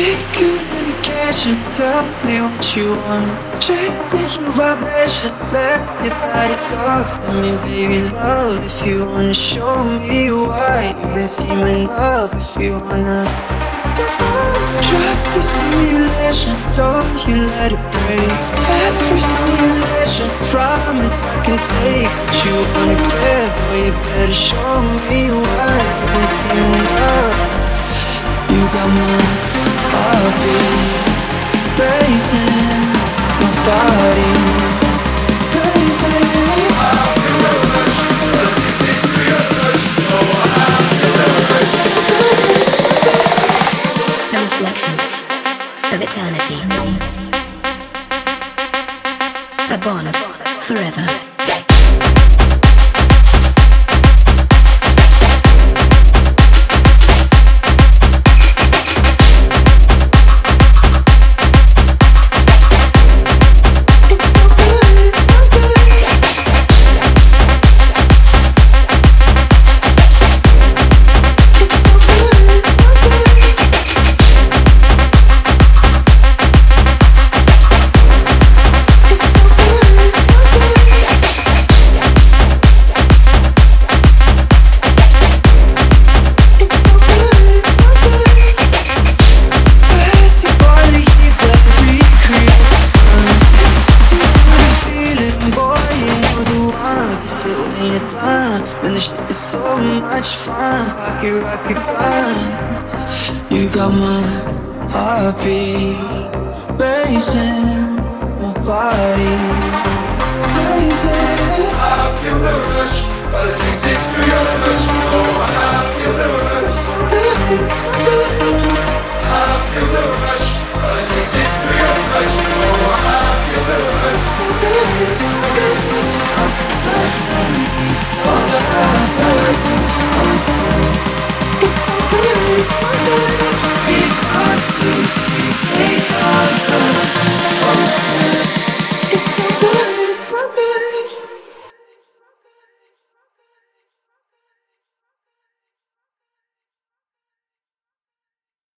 Take your medication, tell me what you want. Chase your vibration, let your body talk to me, baby. Love, if you wanna show me why you've been scheming up, if you wanna. Trust the simulation, don't you let it break. Every stimulation, promise I can take what you wanna get, boy. You better show me why eternity. A bond forever. When you're done, and the shit is so much fun. Pocket rocket gun, you got my heartbeat racing, my body racing. It's so good, it's so good.